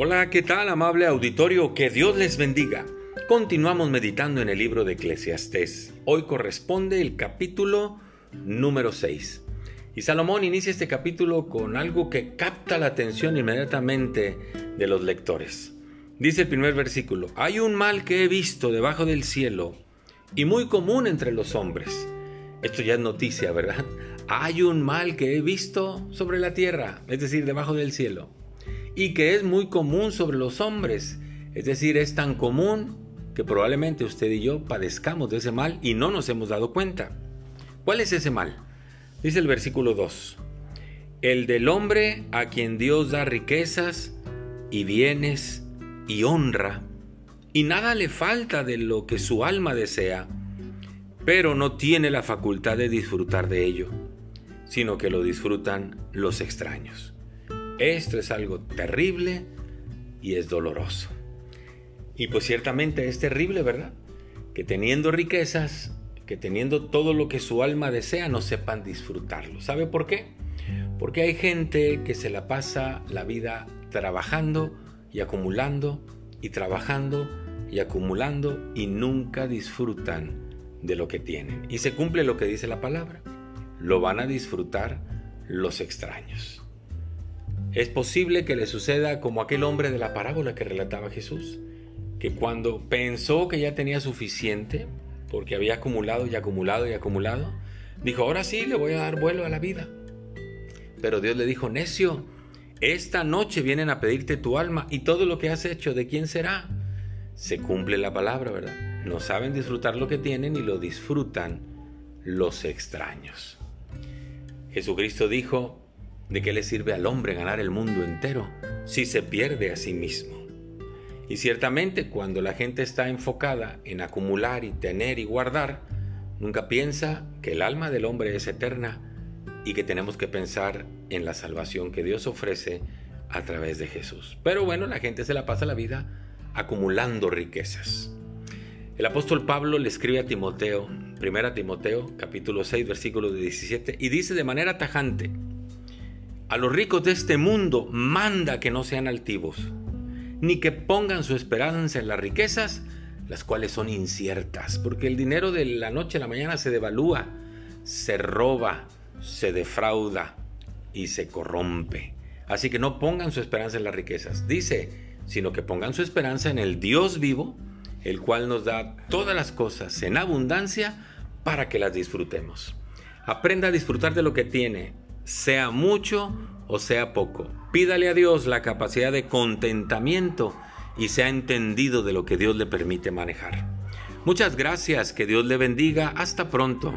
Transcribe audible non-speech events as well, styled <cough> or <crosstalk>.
Hola, ¿qué tal amable auditorio? Que Dios les bendiga. Continuamos meditando en el libro de Eclesiastés. Hoy corresponde el capítulo número 6. Y Salomón inicia este capítulo con algo que capta la atención inmediatamente de los lectores. Dice el primer versículo, hay un mal que he visto debajo del cielo y muy común entre los hombres. Esto ya es noticia, ¿verdad? <laughs> Hay un mal que he visto sobre la tierra, es decir, debajo del cielo y que es muy común sobre los hombres. Es decir, es tan común que probablemente usted y yo padezcamos de ese mal y no nos hemos dado cuenta. ¿Cuál es ese mal? Dice el versículo 2. El del hombre a quien Dios da riquezas y bienes y honra, y nada le falta de lo que su alma desea, pero no tiene la facultad de disfrutar de ello, sino que lo disfrutan los extraños. Esto es algo terrible y es doloroso. Y pues ciertamente es terrible, ¿verdad? Que teniendo riquezas, que teniendo todo lo que su alma desea, no sepan disfrutarlo. ¿Sabe por qué? Porque hay gente que se la pasa la vida trabajando y acumulando y trabajando y acumulando y nunca disfrutan de lo que tienen. Y se cumple lo que dice la palabra. Lo van a disfrutar los extraños. Es posible que le suceda como aquel hombre de la parábola que relataba Jesús, que cuando pensó que ya tenía suficiente, porque había acumulado y acumulado y acumulado, dijo, ahora sí le voy a dar vuelo a la vida. Pero Dios le dijo, necio, esta noche vienen a pedirte tu alma y todo lo que has hecho, ¿de quién será? Se cumple la palabra, ¿verdad? No saben disfrutar lo que tienen y lo disfrutan los extraños. Jesucristo dijo, ¿De qué le sirve al hombre ganar el mundo entero si se pierde a sí mismo? Y ciertamente cuando la gente está enfocada en acumular y tener y guardar, nunca piensa que el alma del hombre es eterna y que tenemos que pensar en la salvación que Dios ofrece a través de Jesús. Pero bueno, la gente se la pasa la vida acumulando riquezas. El apóstol Pablo le escribe a Timoteo, 1 Timoteo, capítulo 6, versículo 17, y dice de manera tajante, a los ricos de este mundo manda que no sean altivos, ni que pongan su esperanza en las riquezas, las cuales son inciertas, porque el dinero de la noche a la mañana se devalúa, se roba, se defrauda y se corrompe. Así que no pongan su esperanza en las riquezas, dice, sino que pongan su esperanza en el Dios vivo, el cual nos da todas las cosas en abundancia para que las disfrutemos. Aprenda a disfrutar de lo que tiene, sea mucho o sea poco. Pídale a Dios la capacidad de contentamiento y sea entendido de lo que Dios le permite manejar. Muchas gracias, que Dios le bendiga, hasta pronto.